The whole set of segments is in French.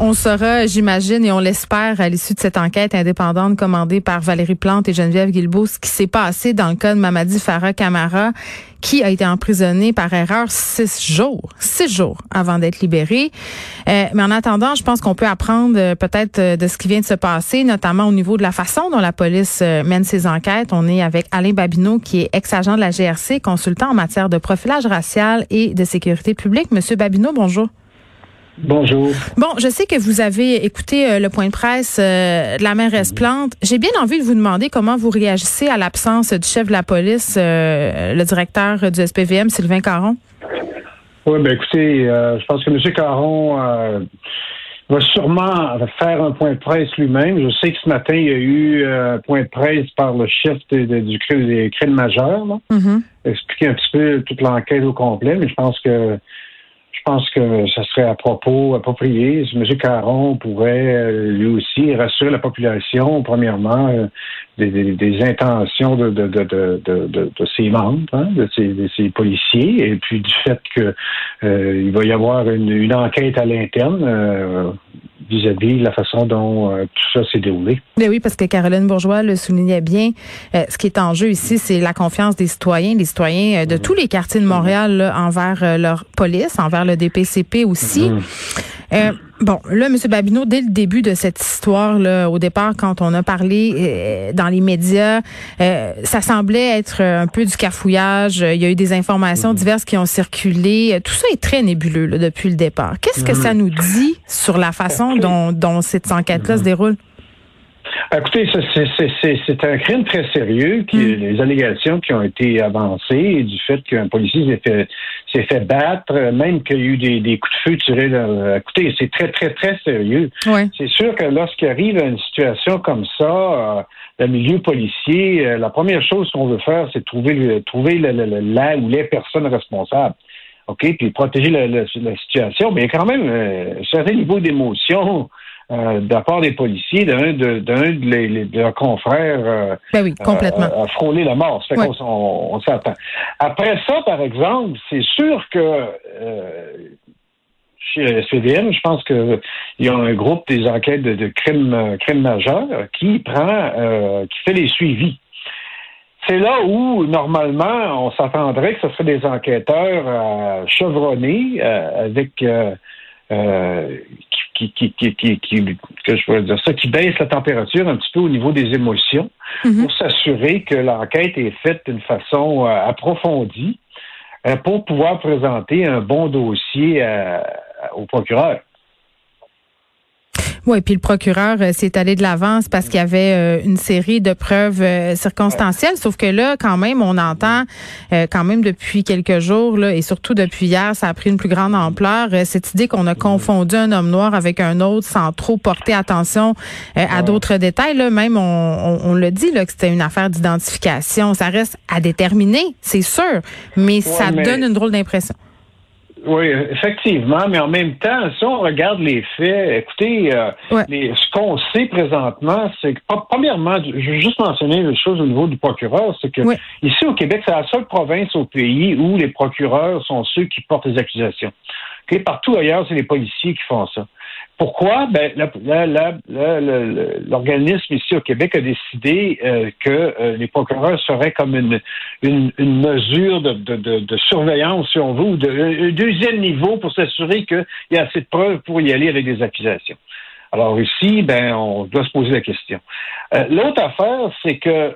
on saura, j'imagine, et on l'espère, à l'issue de cette enquête indépendante commandée par Valérie Plante et Geneviève Guilbeault, ce qui s'est passé dans le cas de Mamadi Farah Camara, qui a été emprisonné par erreur six jours, six jours avant d'être libéré. Euh, mais en attendant, je pense qu'on peut apprendre euh, peut-être euh, de ce qui vient de se passer, notamment au niveau de la façon dont la police mène ses enquêtes. On est avec Alain Babineau, qui est ex-agent de la GRC, consultant en matière de profilage racial et de sécurité publique. Monsieur Babineau, bonjour. Bonjour. Bon, je sais que vous avez écouté euh, le point de presse euh, de la mairesse Plante. J'ai bien envie de vous demander comment vous réagissez à l'absence du chef de la police, euh, le directeur du SPVM, Sylvain Caron. Oui, ben écoutez, je pense que M. Caron va sûrement faire un point de presse lui-même. Je sais que ce matin, il y a eu un point de presse par le chef du crime, des crimes majeurs, mm-hmm. expliquer un petit peu toute l'enquête au complet, mais je pense que je pense que ça serait à propos, approprié. M. Caron pourrait euh, lui aussi rassurer la population, premièrement, euh, des, intentions de, de, de, de, ses membres, hein, de, ses, policiers, et puis du fait que euh, va y avoir une, enquête à l'interne vis-à-vis de la façon dont tout ça s'est déroulé. Mais oui, parce que Caroline Bourgeois le soulignait bien. ce qui est en jeu ici, c'est la confiance des citoyens, des citoyens de tous les quartiers de Montréal envers leur police, envers le DPCP aussi. Mhm. Euh, bon, là, M. Babineau, dès le début de cette histoire, là, au départ, quand on a parlé euh, dans les médias, euh, ça semblait être un peu du cafouillage. Il y a eu des informations mhm. diverses qui ont circulé. Tout ça est très nébuleux depuis le départ. Qu'est-ce que mhm. ça nous dit sur la façon dont, dont cette enquête-là se déroule? Écoutez, c'est un crime très sérieux. Qui, mm. Les allégations qui ont été avancées du fait qu'un policier s'est fait, battre, même qu'il y a eu des, des coups de feu tirés. Dans, écoutez, c'est très, très, très sérieux. C'est sûr que lorsqu'il arrive une situation comme ça, euh, le milieu policier, euh, la première chose qu'on veut faire, c'est trouver, trouver le, la ou les personnes responsables. OK, puis protéger la, situation. Mais il y a quand même euh, un certain niveau d'émotion euh, de la part des policiers, d'un de, d'un de, leurs confrères euh, ben oui, complètement. Euh, a frôlé la mort. Ça fait qu'on on, s'attend. Après ça, par exemple, c'est sûr que euh, chez la SPVM, je pense qu'il y a un groupe des enquêtes de, de crimes, crimes majeurs qui prend, qui fait les suivis. C'est là où, normalement, on s'attendrait que ce serait des enquêteurs chevronnés avec qui, qui, qui, qui, que je dire ça, qui baisse la température un petit peu au niveau des émotions mhm. pour s'assurer que l'enquête est faite d'une façon euh, approfondie euh, pour pouvoir présenter un bon dossier au procureur. Oui, puis le procureur euh, s'est allé de l'avance parce qu'il y avait euh, une série de preuves euh, circonstancielles, sauf que là, quand même, on entend quand même depuis quelques jours, là, et surtout depuis hier, ça a pris une plus grande ampleur, cette idée qu'on a confondu un homme noir avec un autre sans trop porter attention à d'autres détails. Là. Même, on, on, le dit, là, que c'était une affaire d'identification. Ça reste à déterminer, c'est sûr, mais ça donne une drôle d'impression. Oui, effectivement, mais en même temps, si on regarde les faits, écoutez, euh, ce qu'on sait présentement, c'est que, premièrement, je vais juste mentionner une chose au niveau du procureur, c'est que ici au Québec, c'est la seule province au pays où les procureurs sont ceux qui portent les accusations. Partout ailleurs, c'est les policiers qui font ça. Pourquoi? Ben, l'organisme ici au Québec a décidé euh, que euh, les procureurs seraient comme une, une, mesure de, de, de, surveillance, si on veut, ou de deuxième niveau pour s'assurer qu'il y a assez de preuves pour y aller avec des accusations. Alors ici, ben, on doit se poser la question. Euh, l'autre affaire, c'est que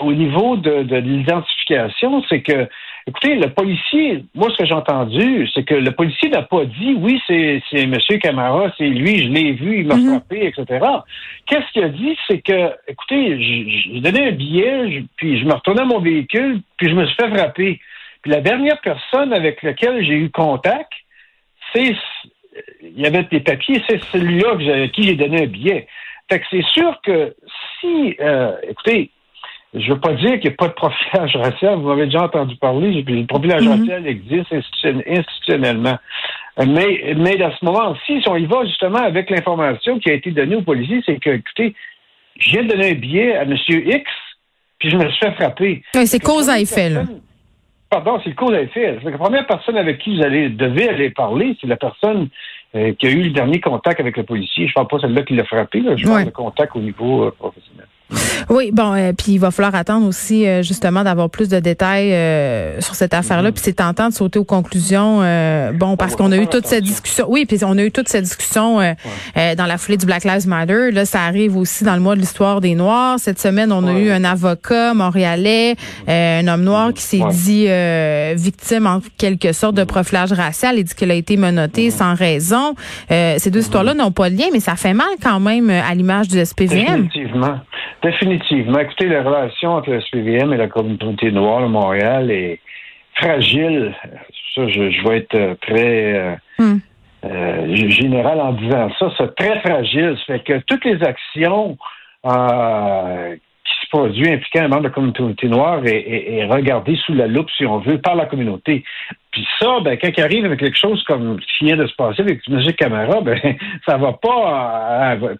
au niveau de l'identification, c'est que Écoutez, le policier, moi, ce que j'ai entendu, c'est que le policier n'a pas dit oui, c'est M. Camara, c'est lui, je l'ai vu, il m'a mhm. frappé, etc. Qu'est-ce qu'il a dit? C'est que, écoutez, j'ai donné un billet, puis je me retournais à mon véhicule, puis je me suis fait frapper. Puis la dernière personne avec laquelle j'ai eu contact, c'est il y avait des papiers, c'est celui-là à qui j'ai donné un billet. Fait que c'est sûr que si, euh, écoutez, je ne veux pas dire qu'il n'y a pas de profilage racial. Vous m'avez déjà entendu parler. Le profilage mhm. racial existe institutionnellement. Mais, mais dans ce moment-ci, si on y va justement avec l'information qui a été donnée aux policiers, c'est que, écoutez, je viens de donner un billet à M. X, puis je me suis fait frapper. Oui, c'est cause à effet, là. Pardon, c'est le cause à effet. La première personne avec qui vous allez devez aller parler, c'est la personne euh, qui a eu le dernier contact avec le policier. Je ne parle pas celle-là qui l'a frappé, là. je parle de contact au niveau euh. Oui, bon, euh, puis il va falloir attendre aussi euh, justement d'avoir plus de détails euh, sur cette affaire-là. Mm-hmm. Puis c'est tentant de sauter aux conclusions. bon, parce qu'on a eu toute cette discussion. Oui, puis on a eu toute cette discussion dans la foulée du Black Lives Matter. Là, ça arrive aussi dans le mois de l'histoire des Noirs. Cette semaine, on a eu un avocat montréalais, un homme noir qui s'est dit victime en quelque sorte de mm-hmm. profilage racial. Il dit qu'il a été menotté mm-hmm. sans raison. ces deux histoires-là n'ont pas de lien, mais ça fait mal quand même à l'image du SPVM. Effectivement. Définitivement. Écoutez, la relation entre le SPVM et la communauté noire de Montréal est fragile. Ça, je, vais être très euh, hmm. euh, général en disant ça. C'est très fragile. Ça fait que toutes les actions euh, qui se produisent impliquant un membre de la communauté noire est, est regardées sous la loupe, si on veut, par la communauté. Ça, ben, quand il arrive avec quelque chose comme ce qui vient de se passer avec M. Camara, ben, ça va pas euh,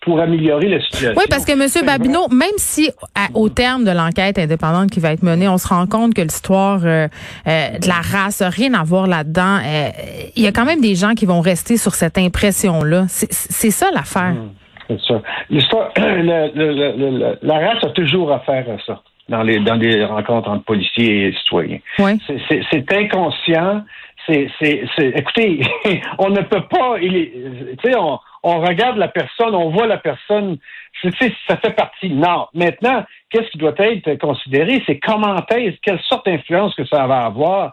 pour améliorer la situation. Oui, parce que M. Babineau, même si au terme de l'enquête indépendante qui va être menée, on se rend compte que l'histoire euh, euh, de la race n'a rien à voir là-dedans, il y a quand même des gens qui vont rester sur cette impression-là. C'est ça l'affaire. Mmh, c'est ça. L'histoire, la race a toujours affaire à ça dans les dans des rencontres entre policiers et citoyens. C'est inconscient. C'est écoutez, on ne peut pas. Tu sais, on, on regarde la personne, on voit la personne. Ça fait partie. Non. Maintenant, qu'est-ce qui doit être considéré, c'est comment est, quelle sorte d'influence que ça va avoir?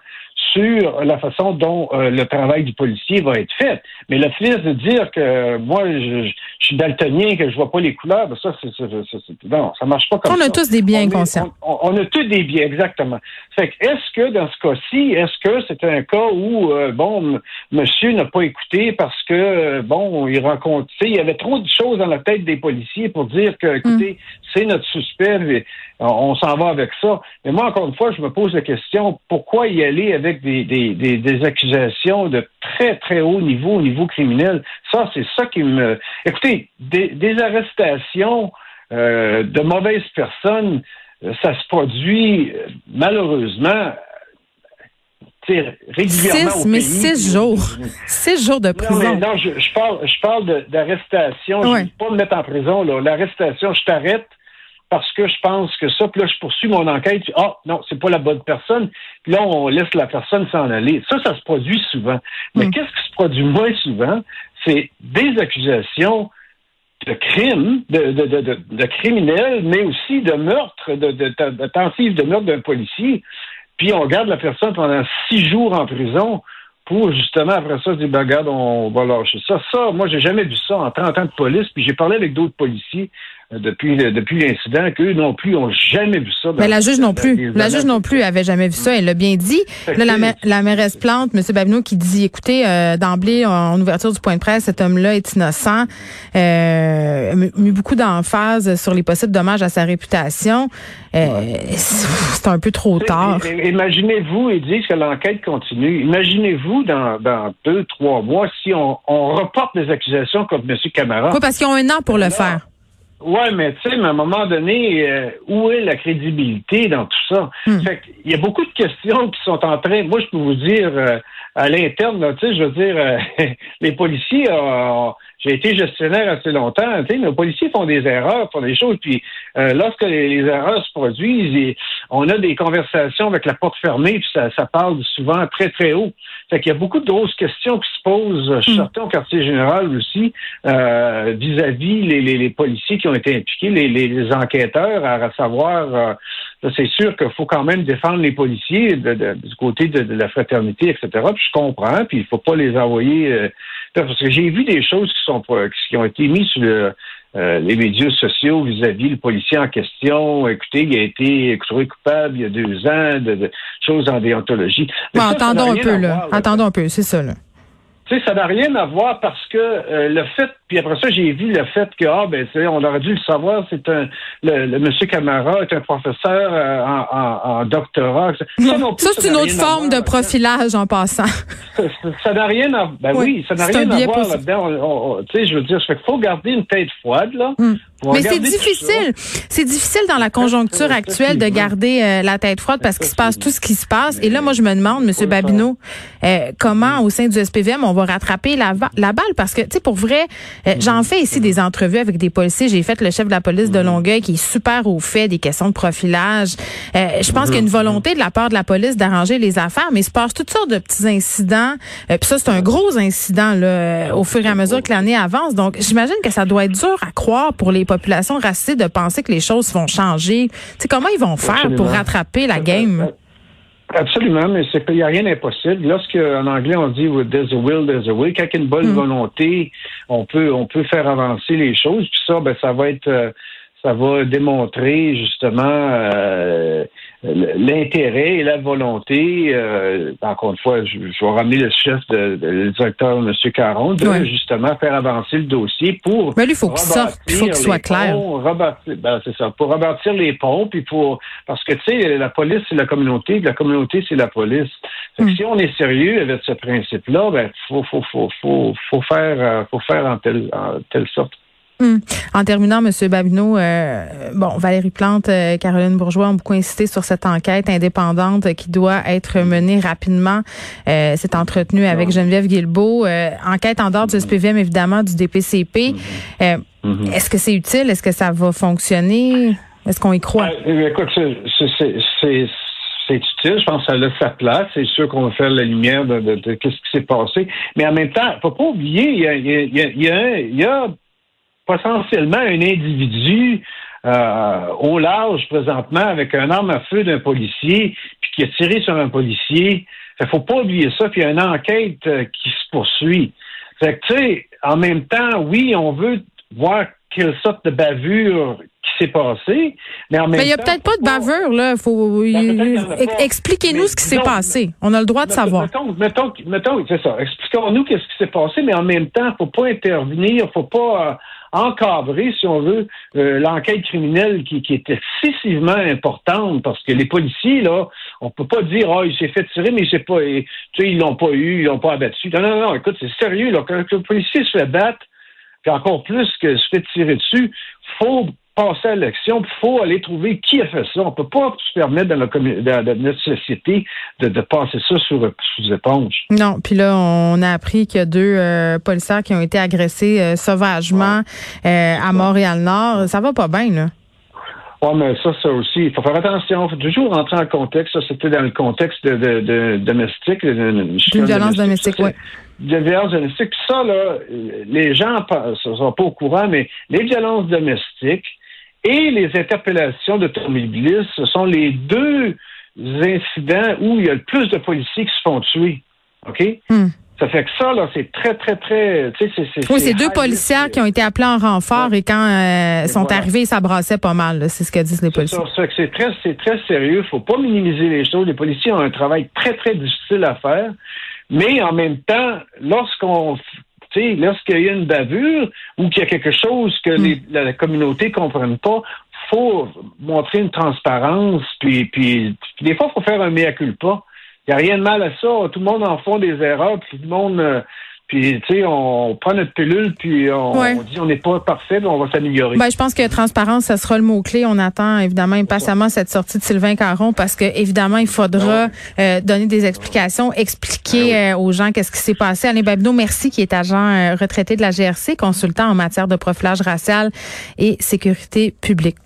Sur la façon dont euh, le travail du policier va être fait. Mais le fait de dire que moi, je, suis daltonien, que je vois pas les couleurs, ben ça, c'est, non, ça marche pas comme ça. On a tous des biens conscients. On, a tous des biens, exactement. Fait que, est-ce que dans ce cas-ci, est-ce que c'est un cas où, euh, bon, monsieur n'a pas écouté parce que, euh, bon, il rencontre, il y avait trop de choses dans la tête des policiers pour dire que, écoutez, mm. c'est notre suspect, on s'en va avec ça. Mais moi, encore une fois, je me pose la question, pourquoi y aller avec des, des, des, accusations de très, très haut niveau, au niveau criminel? Ça, c'est ça qui me... Écoutez, des, arrestations euh, de mauvaises personnes, euh, ça se produit euh, malheureusement régulièrement six, mais six jours. Six jours de prison. Non, je, parle, je parle d'arrestation. Je ne vais pas me mettre en prison. L'arrestation, je t'arrête parce que je pense que ça, puis là, je poursuis mon enquête, ah, oh, non, c'est pas la bonne personne, puis là, on laisse la personne s'en aller. Ça, ça se produit souvent. Mais mm. qu'est-ce qui se produit moins souvent? C'est des accusations de crimes, de, de, de, criminels, mais aussi de meurtre, de, de, de, de meurtre d'un policier. Puis on garde la personne pendant six jours en prison pour justement après ça dire ben, regarde, on va lâcher ça. Ça, moi, j'ai jamais vu ça en 30 ans de police, puis j'ai parlé avec d'autres policiers depuis, depuis l'incident qu'eux non plus ont jamais vu ça. Mais la juge non plus. La juge non plus avait jamais vu ça. Elle l'a bien dit. Là, la, la mairesse Plante, M. Babineau, qui dit, écoutez, euh, d'emblée, en ouverture du point de presse, cet homme-là est innocent. Euh, mis beaucoup d'emphase sur les possibles dommages à sa réputation. Euh, c'est un peu trop tard. Imaginez-vous, ils disent que l'enquête continue. Imaginez-vous dans, dans deux, trois mois si on, on reporte des accusations contre M. Camara. Oui, parce qu'ils ont un an pour le faire. Oui, mais tu sais, à un moment donné, euh, où est la crédibilité dans tout ça? Hmm. Fait il y a beaucoup de questions qui sont en train. Moi, je peux vous dire euh, à l'interne, tu sais, je veux dire, euh, les policiers, j'ai été gestionnaire assez longtemps. Tu sais, nos policiers font des erreurs, font des choses. Puis lorsque les, erreurs se produisent, on a des conversations avec la porte fermée, puis ça, ça parle souvent très très haut. Fait qu'il y a beaucoup de grosses questions qui se posent, je hmm. au quartier général aussi, vis-à-vis les, les, les policiers qui ont été impliqués, les, les enquêteurs, à savoir, euh, c'est sûr qu'il faut quand même défendre les policiers du côté de, la fraternité, etc. Puis je comprends, puis il faut pas les envoyer. Euh, parce que j'ai vu des choses qui sont qui ont été mises sur euh, les médias sociaux vis-à-vis le policier en question. Écoutez, il a été trouvé coupable il y a deux ans de, choses en déontologie. Bon, attendons un peu, là. Attendons un peu, c'est ça, là. Tu sais, ça n'a rien à voir parce que euh, le fait, puis après ça, j'ai vu le fait que, ah, ben, on aurait dû le savoir, c'est un, le, monsieur Camara est un professeur euh, en, en, doctorat. Ça, ça c'est une autre forme de profilage en passant. Ça n'a rien à, ben oui, ça n'a rien à voir là-dedans. Tu sais, je veux dire, il faut garder une tête froide, là. Hmm. Mais c'est difficile. C'est difficile dans la conjoncture actuelle de garder euh, la tête froide parce qu'il se passe tout ce qui se passe. Et là, moi, je me demande, Monsieur Babineau, euh, comment au sein du SPVM on va rattraper la, la balle? Parce que, tu sais, pour vrai, euh, j'en fais ici des entrevues avec des policiers. J'ai fait le chef de la police de Longueuil qui est super au fait des questions de profilage. je pense qu'il y a une volonté de la part de la police d'arranger les affaires, mais il se passe toutes sortes de petits incidents. Puis ça, c'est un gros incident là, au fur et à mesure que l'année avance. Donc, j'imagine que ça doit être dur à croire pour les population raciste de penser que les choses vont changer. sais, comment ils vont faire pour rattraper la game? Absolument, mais c'est qu'il n'y a rien d'impossible. Lorsque, en anglais, on dit there's a will, there's a way, quand il y a une bonne mm. volonté, on peut, on peut faire avancer les choses. Puis ça, ben, ça va être, euh, ça va démontrer justement euh, l'intérêt et la volonté. Euh, encore une fois, je, vais ramener le chef, de, le directeur, M. Caron, de justement faire avancer le dossier pour. Mais lui, il faut qu'il sorte, il faut qu'il soit clair. ben, c'est ça, pour rebâtir les ponts, puis pour parce que tu sais, la police c'est la communauté, la communauté c'est la police. Hmm. Si on est sérieux avec ce principe-là, ben faut faut faut faut faut faire euh, faut faire en telle en telle sorte. Hmm. En terminant, M. Babineau, euh, bon, Valérie Plante, euh, Caroline Bourgeois ont beaucoup insisté sur cette enquête indépendante qui doit être menée rapidement. Euh, C'est entretenu avec Geneviève Guilbeault. Enquête en dehors du SPVM, évidemment, du DPCP. Mm-hmm. Est-ce que c'est utile? Est-ce que ça va fonctionner? Est-ce qu'on y croit? écoute, c'est utile. Je pense que ça a sa place. C'est sûr qu'on va faire la lumière de, de, ce qui s'est passé. Mais en même temps, faut pas oublier, il y a, il y a, il y a, il y a potentiellement un individu euh, au large présentement avec un arme à feu d'un policier, puis qui a tiré sur un policier. Il faut pas oublier ça, puis il y a une enquête euh, qui se poursuit. Fait que, tu sais, en même temps, oui, on veut voir quelle sorte de bavure qui s'est passé, mais en même mais il n'y a peut-être pas de bavure, là. Faut... Ben, expliquez-nous ce qui s'est passé. On a le droit de savoir. Mettons, mettons, mettons c'est ça. Expliquons-nous qu'est-ce qui s'est passé, mais en même temps, faut pas intervenir, faut pas... Euh, encadrer, si on veut, euh, l'enquête criminelle qui, qui, est excessivement importante parce que les policiers, là, on peut pas dire Ah, il s'est fait tirer, mais c'est pas tu sais, ils l'ont pas eu, ils l'ont pas abattu. Non, non, non, écoute, c'est sérieux, là. Quand le policier se fait battre, puis encore plus que se fait tirer dessus, faut passer à l'action, il faut aller trouver qui a fait ça. On ne peut pas se permettre dans, notre société de, passer ça sous, sous éponge. Non, puis là, on a appris qu'il y a deux euh, policiers qui ont été agressés euh, sauvagement euh, à Montréal-Nord. Ça va pas bien, là. Oui, mais ça, ça aussi, il faut faire attention. Il faut toujours rentrer en contexte. Ça, c'était dans le contexte de, de, domestique. D'une violence domestique, oui. De violence domestique. Ça, là, les gens ne sont pas au courant, mais les violences domestiques, et les interpellations d'automobilistes, ce sont les deux incidents où il y a le plus de policiers qui se font tuer. OK? Hmm. Ça fait que ça, là, c'est très, très, très. oui, c'est deux policiers qui ont été appelés en renfort et quand euh, sont arrivés, ça brassait pas mal. C'est ce que disent les policiers. C'est très, c'est très sérieux. Faut pas minimiser les choses. Les policiers ont un travail très, très difficile à faire. Mais en même temps, lorsqu'on lorsqu'il y a une bavure ou qu'il y a quelque chose que hmm. la, communauté ne comprenne pas, faut montrer une transparence, puis, puis, des fois, il faut faire un mea culpa. Il n'y a rien de mal à ça. Tout le monde en font des erreurs, puis tout le monde... Euh, puis, tu sais, on prend notre pilule, puis on, dit on n'est pas parfait, mais on va s'améliorer. Ben, je pense que transparence, ça sera le mot-clé. On attend évidemment impatiemment cette sortie de Sylvain Caron parce que évidemment, il faudra euh, donner des explications, expliquer ben euh, aux gens qu'est-ce qui s'est passé. Alain Babineau, merci, qui est agent euh, retraité de la GRC, consultant en matière de profilage racial et sécurité publique.